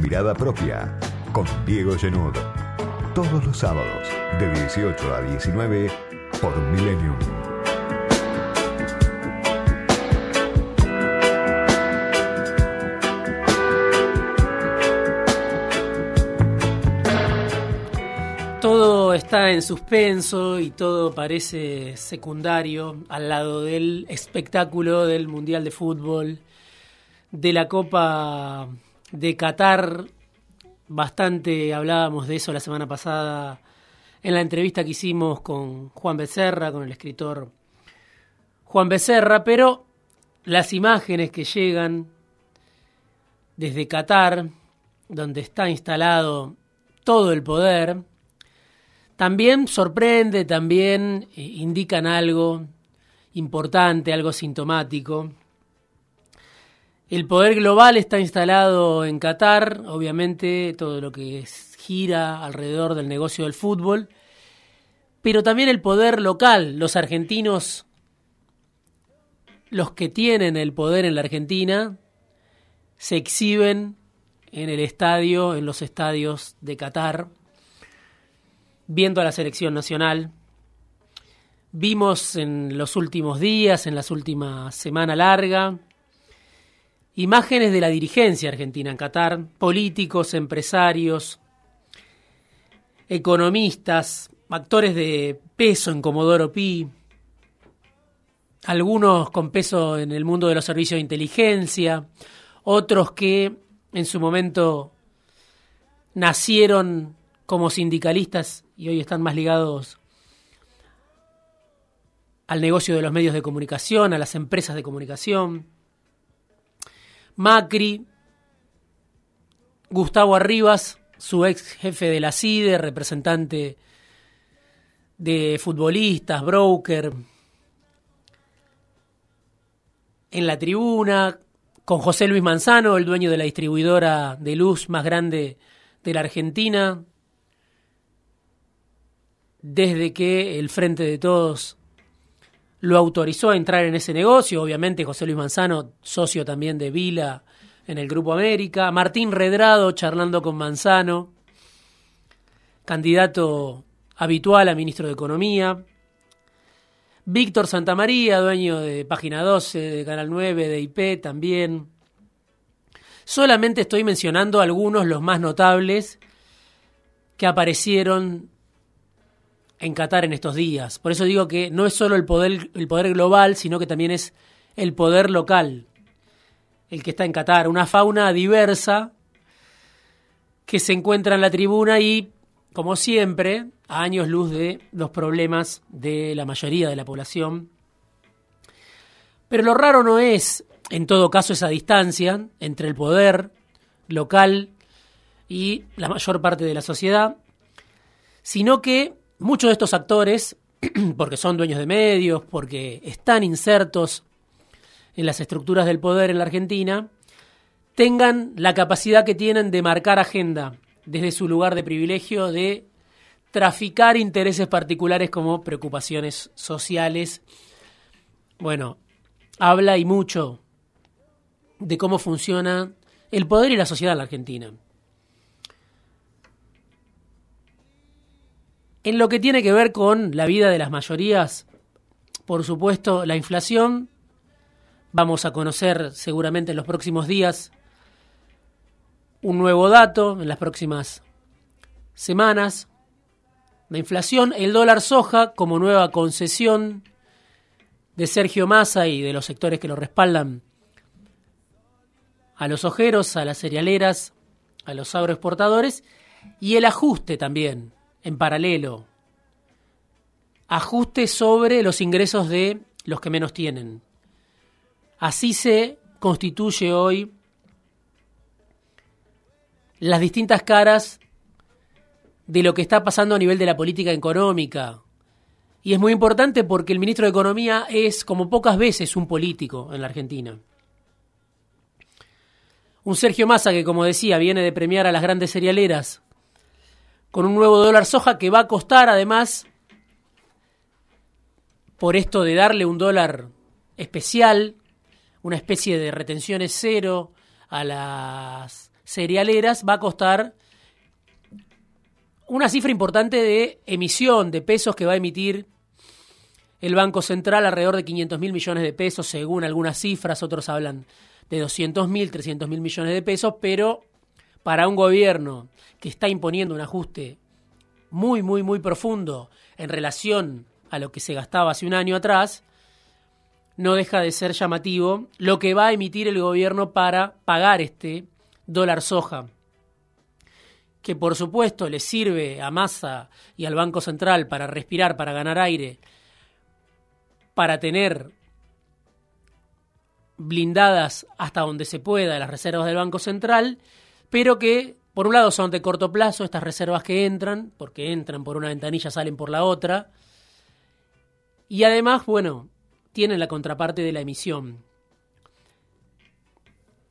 mirada propia con Diego Genud. Todos los sábados de 18 a 19 por Millennium. Todo está en suspenso y todo parece secundario al lado del espectáculo del Mundial de Fútbol, de la Copa de Qatar. Bastante hablábamos de eso la semana pasada en la entrevista que hicimos con Juan Becerra, con el escritor Juan Becerra, pero las imágenes que llegan desde Qatar, donde está instalado todo el poder, también sorprende, también eh, indican algo importante, algo sintomático. El poder global está instalado en Qatar, obviamente todo lo que gira alrededor del negocio del fútbol, pero también el poder local, los argentinos, los que tienen el poder en la Argentina, se exhiben en el estadio, en los estadios de Qatar viendo a la selección nacional. Vimos en los últimos días, en las últimas semana larga, imágenes de la dirigencia argentina en Qatar, políticos, empresarios, economistas, actores de peso en Comodoro Pi, algunos con peso en el mundo de los servicios de inteligencia, otros que en su momento nacieron como sindicalistas y hoy están más ligados al negocio de los medios de comunicación, a las empresas de comunicación. Macri, Gustavo Arribas, su ex jefe de la CIDE, representante de futbolistas, broker, en la tribuna, con José Luis Manzano, el dueño de la distribuidora de luz más grande de la Argentina, desde que el Frente de Todos lo autorizó a entrar en ese negocio. Obviamente José Luis Manzano, socio también de Vila en el Grupo América. Martín Redrado charlando con Manzano, candidato habitual a ministro de Economía. Víctor Santamaría, dueño de Página 12, de Canal 9, de IP también. Solamente estoy mencionando algunos, los más notables, que aparecieron en Qatar en estos días. Por eso digo que no es solo el poder, el poder global, sino que también es el poder local el que está en Qatar. Una fauna diversa que se encuentra en la tribuna y, como siempre, a años luz de los problemas de la mayoría de la población. Pero lo raro no es, en todo caso, esa distancia entre el poder local y la mayor parte de la sociedad, sino que muchos de estos actores, porque son dueños de medios, porque están insertos en las estructuras del poder en la Argentina, tengan la capacidad que tienen de marcar agenda desde su lugar de privilegio, de traficar intereses particulares como preocupaciones sociales. Bueno, habla y mucho de cómo funciona el poder y la sociedad en la Argentina. En lo que tiene que ver con la vida de las mayorías, por supuesto, la inflación. Vamos a conocer seguramente en los próximos días un nuevo dato, en las próximas semanas. La inflación, el dólar soja como nueva concesión de Sergio Massa y de los sectores que lo respaldan a los ojeros, a las cerealeras, a los agroexportadores y el ajuste también en paralelo. Ajuste sobre los ingresos de los que menos tienen. Así se constituye hoy las distintas caras de lo que está pasando a nivel de la política económica. Y es muy importante porque el ministro de Economía es, como pocas veces, un político en la Argentina. Un Sergio Massa que, como decía, viene de premiar a las grandes cerealeras con un nuevo dólar soja que va a costar además, por esto de darle un dólar especial, una especie de retenciones cero a las cerealeras va a costar una cifra importante de emisión de pesos que va a emitir el Banco Central, alrededor de 500 mil millones de pesos, según algunas cifras, otros hablan de 200 mil, 300 mil millones de pesos, pero para un gobierno que está imponiendo un ajuste muy, muy, muy profundo en relación a lo que se gastaba hace un año atrás, no deja de ser llamativo lo que va a emitir el gobierno para pagar este dólar soja, que por supuesto le sirve a Massa y al Banco Central para respirar, para ganar aire, para tener blindadas hasta donde se pueda las reservas del Banco Central, pero que por un lado son de corto plazo estas reservas que entran, porque entran por una ventanilla, salen por la otra, y además, bueno, tienen la contraparte de la emisión.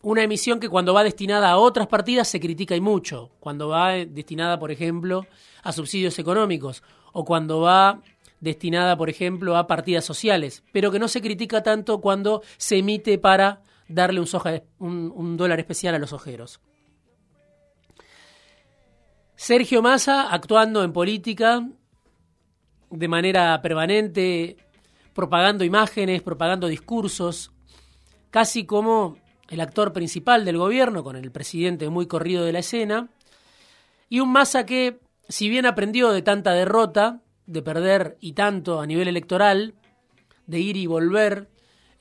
Una emisión que cuando va destinada a otras partidas se critica y mucho, cuando va destinada, por ejemplo, a subsidios económicos, o cuando va destinada, por ejemplo, a partidas sociales, pero que no se critica tanto cuando se emite para darle un, soja, un, dólar especial a los ojeros. Sergio Massa, actuando en política de manera permanente, propagando imágenes, propagando discursos, casi como el actor principal del gobierno, con el presidente muy corrido de la escena, y un Massa que, si bien aprendió de tanta derrota, de perder y tanto a nivel electoral, de ir y volver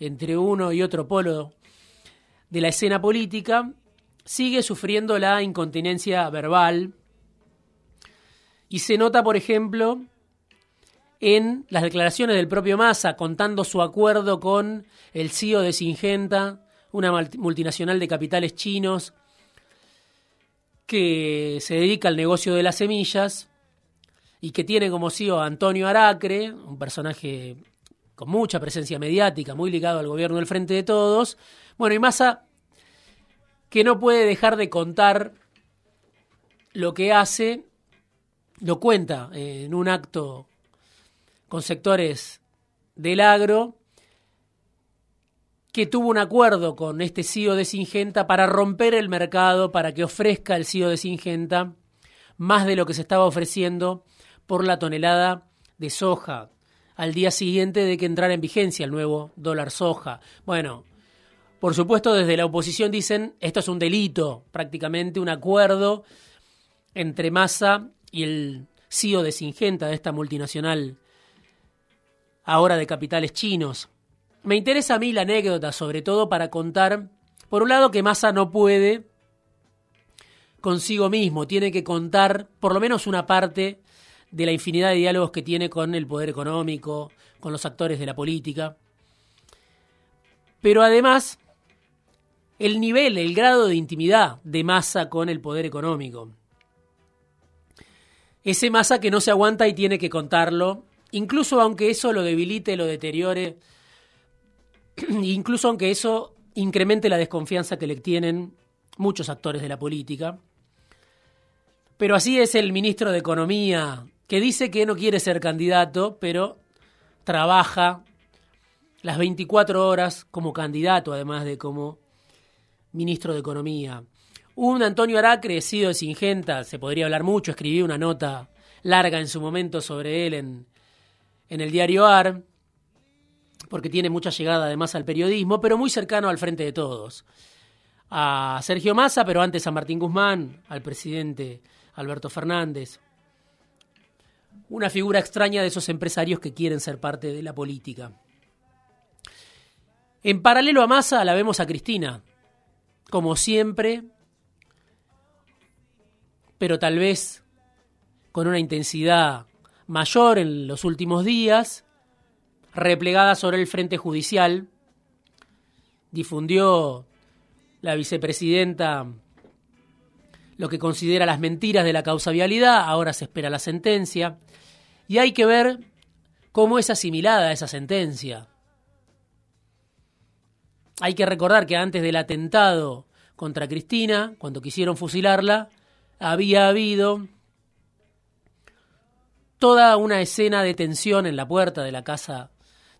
entre uno y otro polo de la escena política, sigue sufriendo la incontinencia verbal y se nota, por ejemplo, en las declaraciones del propio Massa contando su acuerdo con el CEO de Singenta, una multinacional de capitales chinos que se dedica al negocio de las semillas y que tiene como CEO a Antonio Aracre, un personaje con mucha presencia mediática, muy ligado al gobierno del Frente de Todos. Bueno, y Massa que no puede dejar de contar lo que hace, lo cuenta en un acto con sectores del agro, que tuvo un acuerdo con este CEO de Singenta para romper el mercado, para que ofrezca el CEO de Singenta más de lo que se estaba ofreciendo por la tonelada de soja al día siguiente de que entrara en vigencia el nuevo dólar soja. Bueno, por supuesto desde la oposición dicen esto es un delito, prácticamente un acuerdo entre Massa y el CEO de Singenta, de esta multinacional ahora de capitales chinos. Me interesa a mí la anécdota, sobre todo para contar, por un lado, que Massa no puede consigo mismo, tiene que contar por lo menos una parte de la infinidad de diálogos que tiene con el poder económico, con los actores de la política. Pero además, el nivel, el grado de intimidad de Massa con el poder económico. Ese Massa que no se aguanta y tiene que contarlo incluso aunque eso lo debilite, lo deteriore, incluso aunque eso incremente la desconfianza que le tienen muchos actores de la política. Pero así es el ministro de Economía, que dice que no quiere ser candidato, pero trabaja las 24 horas como candidato, además de como ministro de Economía. Un Antonio Aracre, sido de Singenta, se podría hablar mucho, escribí una nota larga en su momento sobre él en, en el diario AR, porque tiene mucha llegada además al periodismo, pero muy cercano al frente de todos. A Sergio Massa, pero antes a Martín Guzmán, al presidente Alberto Fernández. Una figura extraña de esos empresarios que quieren ser parte de la política. En paralelo a Massa la vemos a Cristina, como siempre, pero tal vez con una intensidad mayor en los últimos días, replegada sobre el frente judicial, difundió la vicepresidenta lo que considera las mentiras de la causa vialidad, ahora se espera la sentencia, y hay que ver cómo es asimilada esa sentencia. Hay que recordar que antes del atentado contra Cristina, cuando quisieron fusilarla, había habido toda una escena de tensión en la puerta de la casa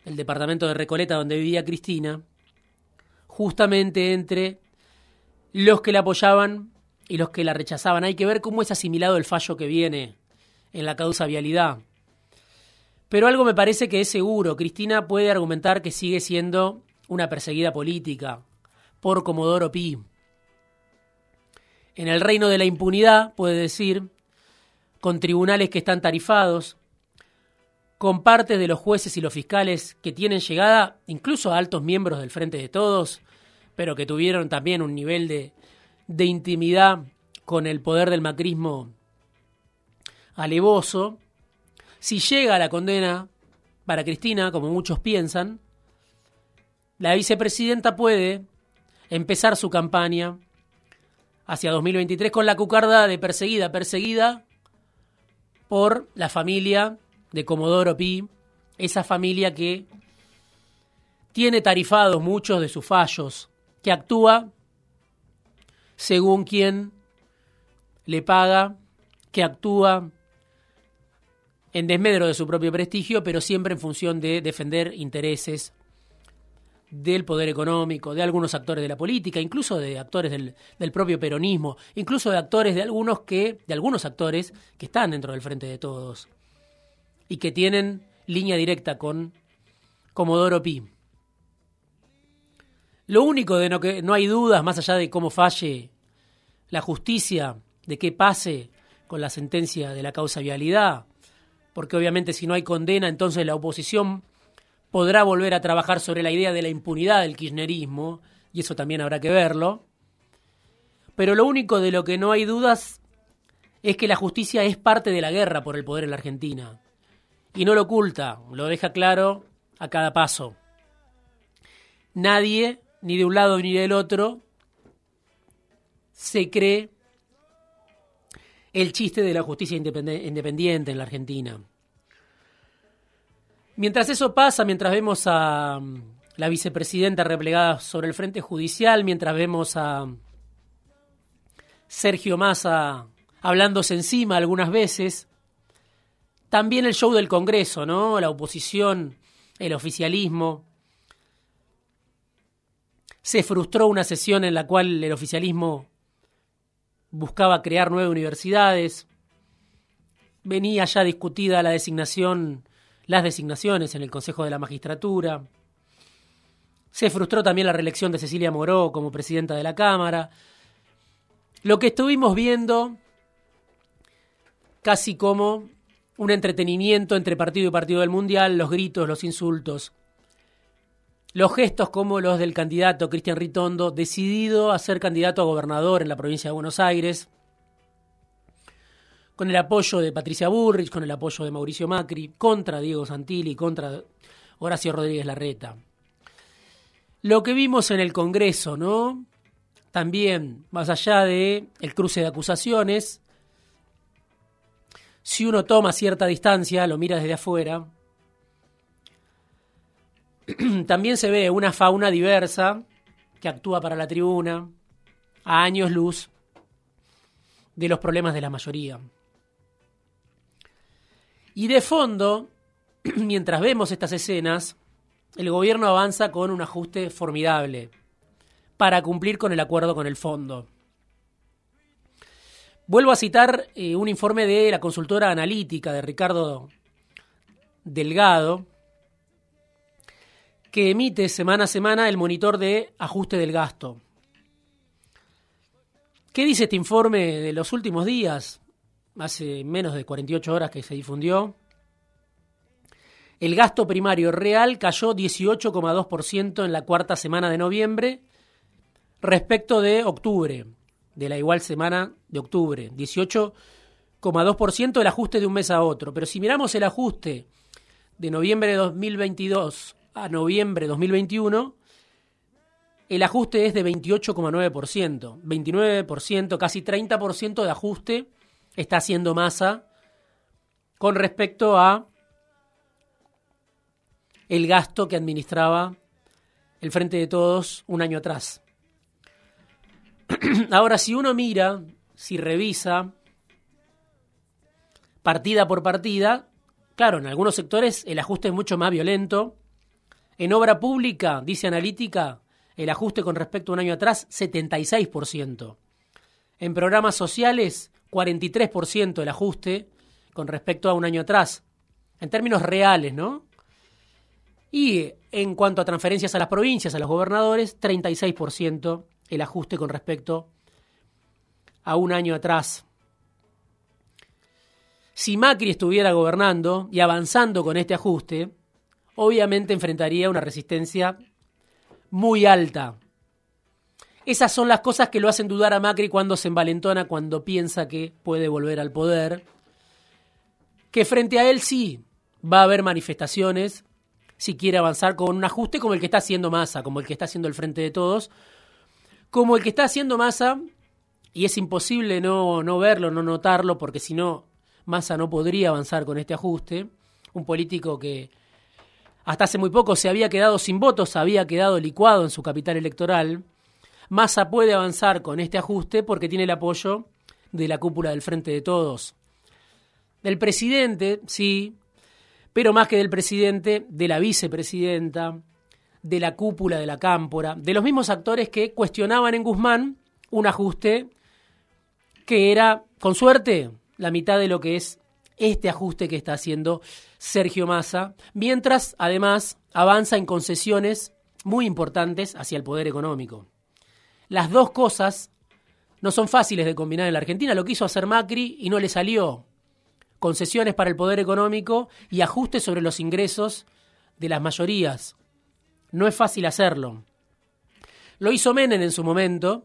del departamento de Recoleta donde vivía Cristina, justamente entre los que la apoyaban y los que la rechazaban. Hay que ver cómo es asimilado el fallo que viene en la causa vialidad. Pero algo me parece que es seguro. Cristina puede argumentar que sigue siendo una perseguida política por Comodoro Pi. En el reino de la impunidad, puede decir, con tribunales que están tarifados, con partes de los jueces y los fiscales que tienen llegada incluso a altos miembros del Frente de Todos, pero que tuvieron también un nivel de, de intimidad con el poder del macrismo alevoso, si llega la condena para Cristina, como muchos piensan, la vicepresidenta puede empezar su campaña hacia 2023 con la cucarda de perseguida, perseguida por la familia de Comodoro Pi, esa familia que tiene tarifados muchos de sus fallos, que actúa según quien le paga, que actúa en desmedro de su propio prestigio, pero siempre en función de defender intereses del poder económico, de algunos actores de la política, incluso de actores del, del, propio peronismo, incluso de actores de algunos que, de algunos actores que están dentro del frente de todos y que tienen línea directa con Comodoro Pi. Lo único de no que no hay dudas, más allá de cómo falle la justicia, de qué pase con la sentencia de la causa vialidad, porque obviamente si no hay condena, entonces la oposición podrá volver a trabajar sobre la idea de la impunidad del kirchnerismo, y eso también habrá que verlo. Pero lo único de lo que no hay dudas es que la justicia es parte de la guerra por el poder en la Argentina. Y no lo oculta, lo deja claro a cada paso. Nadie, ni de un lado ni del otro, se cree el chiste de la justicia independiente en la Argentina. Mientras eso pasa, mientras vemos a mm, la vicepresidenta replegada sobre el frente judicial, mientras vemos a Sergio Massa hablándose encima algunas veces, también el show del Congreso, ¿no? La oposición, el oficialismo. Se frustró una sesión en la cual el oficialismo buscaba crear nueve universidades. Venía ya discutida la designación, las designaciones en el Consejo de la Magistratura. Se frustró también la reelección de Cecilia Moró como presidenta de la Cámara. Lo que estuvimos viendo casi como un entretenimiento entre partido y partido del Mundial, los gritos, los insultos, los gestos como los del candidato Cristian Ritondo, decidido a ser candidato a gobernador en la provincia de Buenos Aires, con el apoyo de Patricia Burrich, con el apoyo de Mauricio Macri, contra Diego Santilli, contra Horacio Rodríguez Larreta. Lo que vimos en el Congreso, ¿no? También, más allá de el cruce de acusaciones, si uno toma cierta distancia, lo mira desde afuera, también se ve una fauna diversa que actúa para la tribuna a años luz de los problemas de la mayoría. Y de fondo, mientras vemos estas escenas, el gobierno avanza con un ajuste formidable para cumplir con el acuerdo con el fondo. Vuelvo a citar eh, un informe de la consultora analítica de Ricardo Delgado, que emite semana a semana el monitor de ajuste del gasto. ¿Qué dice este informe de los últimos días? Hace menos de 48 horas que se difundió. El gasto primario real cayó 18,2% en la cuarta semana de noviembre respecto de octubre, de la igual semana de octubre. 18,2% el ajuste de un mes a otro. Pero si miramos el ajuste de noviembre de 2022 a noviembre de 2021, el ajuste es de 28,9%. 29%, casi 30% de ajuste está haciendo masa con respecto a el gasto que administraba el Frente de Todos un año atrás. Ahora, si uno mira, si revisa partida por partida, claro, en algunos sectores el ajuste es mucho más violento en obra pública, dice Analítica, el ajuste con respecto a un año atrás, 76%. En programas sociales, 43% el ajuste con respecto a un año atrás, en términos reales, ¿no? Y en cuanto a transferencias a las provincias, a los gobernadores, 36% el ajuste con respecto a un año atrás. Si Macri estuviera gobernando y avanzando con este ajuste, obviamente enfrentaría una resistencia muy alta. Esas son las cosas que lo hacen dudar a Macri cuando se envalentona, cuando piensa que puede volver al poder. Que frente a él sí va a haber manifestaciones, si quiere avanzar con un ajuste como el que está haciendo Massa, como el que está haciendo el Frente de Todos, como el que está haciendo Massa, y es imposible no, no verlo, no notarlo, porque si no, Massa no podría avanzar con este ajuste. Un político que hasta hace muy poco se había quedado sin votos, había quedado licuado en su capital electoral. Massa puede avanzar con este ajuste porque tiene el apoyo de la cúpula del Frente de Todos. Del presidente, sí, pero más que del presidente, de la vicepresidenta, de la cúpula de la cámpora, de los mismos actores que cuestionaban en Guzmán un ajuste que era, con suerte, la mitad de lo que es este ajuste que está haciendo Sergio Massa, mientras además avanza en concesiones muy importantes hacia el poder económico. Las dos cosas no son fáciles de combinar en la Argentina, lo quiso hacer Macri y no le salió concesiones para el poder económico y ajustes sobre los ingresos de las mayorías. No es fácil hacerlo. Lo hizo Menem en su momento.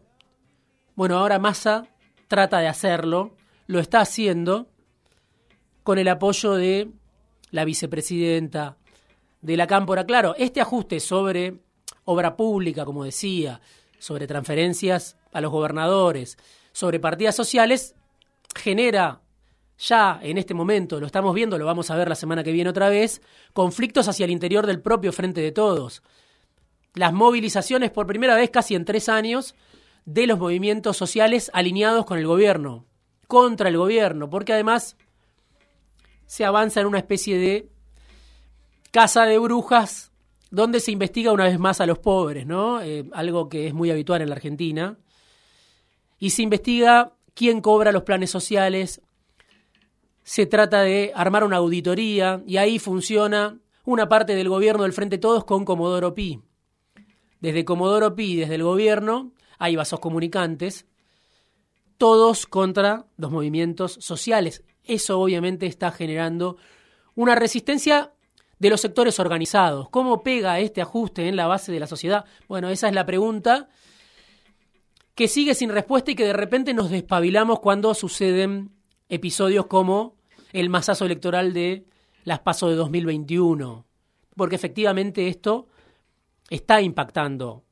Bueno, ahora Massa trata de hacerlo, lo está haciendo con el apoyo de la vicepresidenta de la Cámpora. Claro, este ajuste sobre obra pública, como decía, sobre transferencias a los gobernadores, sobre partidas sociales, genera ya en este momento, lo estamos viendo, lo vamos a ver la semana que viene otra vez, conflictos hacia el interior del propio Frente de Todos. Las movilizaciones por primera vez casi en tres años de los movimientos sociales alineados con el gobierno, contra el gobierno, porque además se avanza en una especie de casa de brujas donde se investiga una vez más a los pobres, ¿no? Eh, algo que es muy habitual en la Argentina. Y se investiga quién cobra los planes sociales, se trata de armar una auditoría y ahí funciona una parte del gobierno del Frente Todos con Comodoro Pi. Desde Comodoro Pi, desde el gobierno, hay vasos comunicantes, todos contra los movimientos sociales. Eso obviamente está generando una resistencia de los sectores organizados. ¿Cómo pega este ajuste en la base de la sociedad? Bueno, esa es la pregunta que sigue sin respuesta y que de repente nos despabilamos cuando suceden episodios como el masazo electoral de las PASO de 2021, porque efectivamente esto está impactando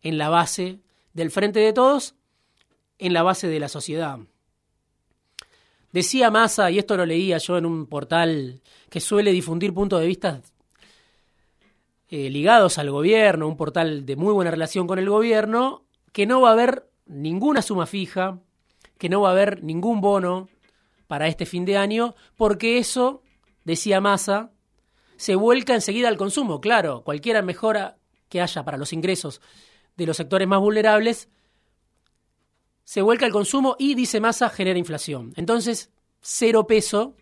en la base del Frente de Todos, en la base de la sociedad. Decía Massa, y esto lo leía yo en un portal que suele difundir puntos de vista eh, ligados al gobierno, un portal de muy buena relación con el gobierno, que no va a haber ninguna suma fija, que no va a haber ningún bono, para este fin de año, porque eso, decía Massa, se vuelca enseguida al consumo. Claro, cualquier mejora que haya para los ingresos de los sectores más vulnerables, se vuelca al consumo y, dice Massa, genera inflación. Entonces, cero peso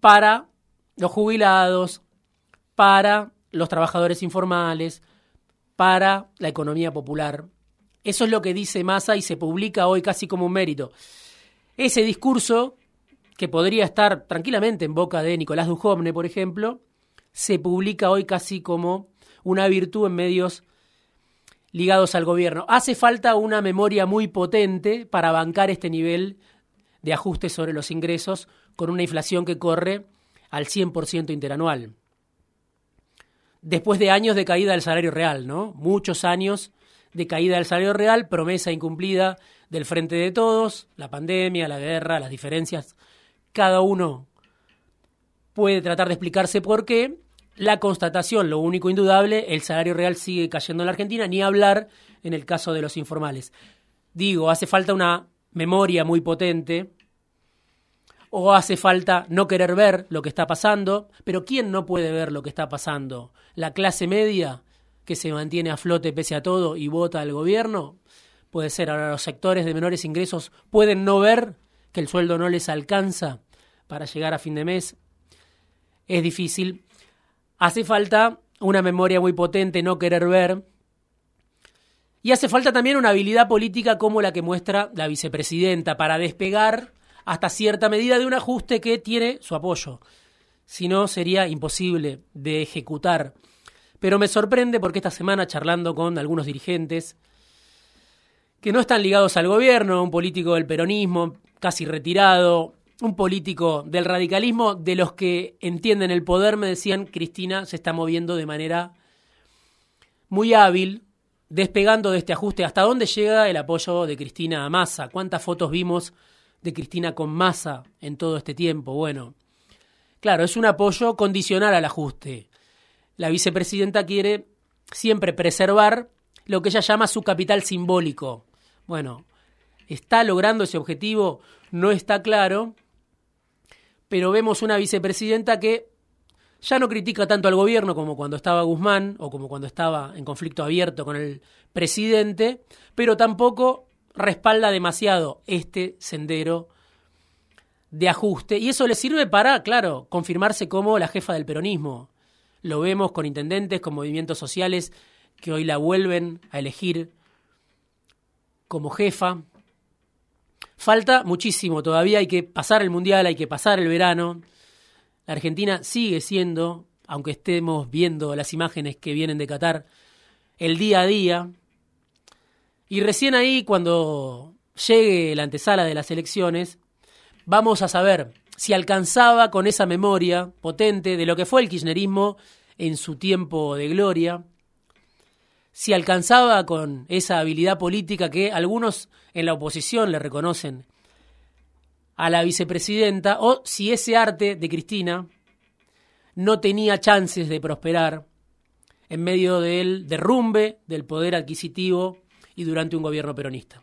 para los jubilados, para los trabajadores informales, para la economía popular. Eso es lo que dice Massa y se publica hoy casi como un mérito. Ese discurso, que podría estar tranquilamente en boca de Nicolás Dujovne, por ejemplo, se publica hoy casi como una virtud en medios ligados al gobierno. Hace falta una memoria muy potente para bancar este nivel de ajuste sobre los ingresos con una inflación que corre al 100% interanual. Después de años de caída del salario real, ¿no? Muchos años de caída del salario real, promesa incumplida del frente de todos, la pandemia, la guerra, las diferencias, cada uno puede tratar de explicarse por qué. La constatación, lo único indudable, el salario real sigue cayendo en la Argentina, ni hablar en el caso de los informales. Digo, hace falta una memoria muy potente, o hace falta no querer ver lo que está pasando, pero ¿quién no puede ver lo que está pasando? ¿La clase media que se mantiene a flote pese a todo y vota al gobierno? puede ser. Ahora los sectores de menores ingresos pueden no ver que el sueldo no les alcanza para llegar a fin de mes. Es difícil. Hace falta una memoria muy potente, no querer ver. Y hace falta también una habilidad política como la que muestra la vicepresidenta para despegar hasta cierta medida de un ajuste que tiene su apoyo. Si no, sería imposible de ejecutar. Pero me sorprende porque esta semana, charlando con algunos dirigentes que no están ligados al gobierno, un político del peronismo casi retirado, un político del radicalismo, de los que entienden el poder, me decían, Cristina se está moviendo de manera muy hábil, despegando de este ajuste. ¿Hasta dónde llega el apoyo de Cristina a Massa? ¿Cuántas fotos vimos de Cristina con Massa en todo este tiempo? Bueno, claro, es un apoyo condicional al ajuste. La vicepresidenta quiere siempre preservar lo que ella llama su capital simbólico. Bueno, ¿está logrando ese objetivo? No está claro, pero vemos una vicepresidenta que ya no critica tanto al gobierno como cuando estaba Guzmán o como cuando estaba en conflicto abierto con el presidente, pero tampoco respalda demasiado este sendero de ajuste y eso le sirve para, claro, confirmarse como la jefa del peronismo. Lo vemos con intendentes, con movimientos sociales que hoy la vuelven a elegir como jefa. Falta muchísimo, todavía hay que pasar el mundial, hay que pasar el verano. La Argentina sigue siendo, aunque estemos viendo las imágenes que vienen de Qatar, el día a día. Y recién ahí, cuando llegue la antesala de las elecciones, vamos a saber si alcanzaba con esa memoria potente de lo que fue el kirchnerismo en su tiempo de gloria, si alcanzaba con esa habilidad política que algunos en la oposición le reconocen a la vicepresidenta, o si ese arte de Cristina no tenía chances de prosperar en medio del derrumbe del poder adquisitivo y durante un gobierno peronista.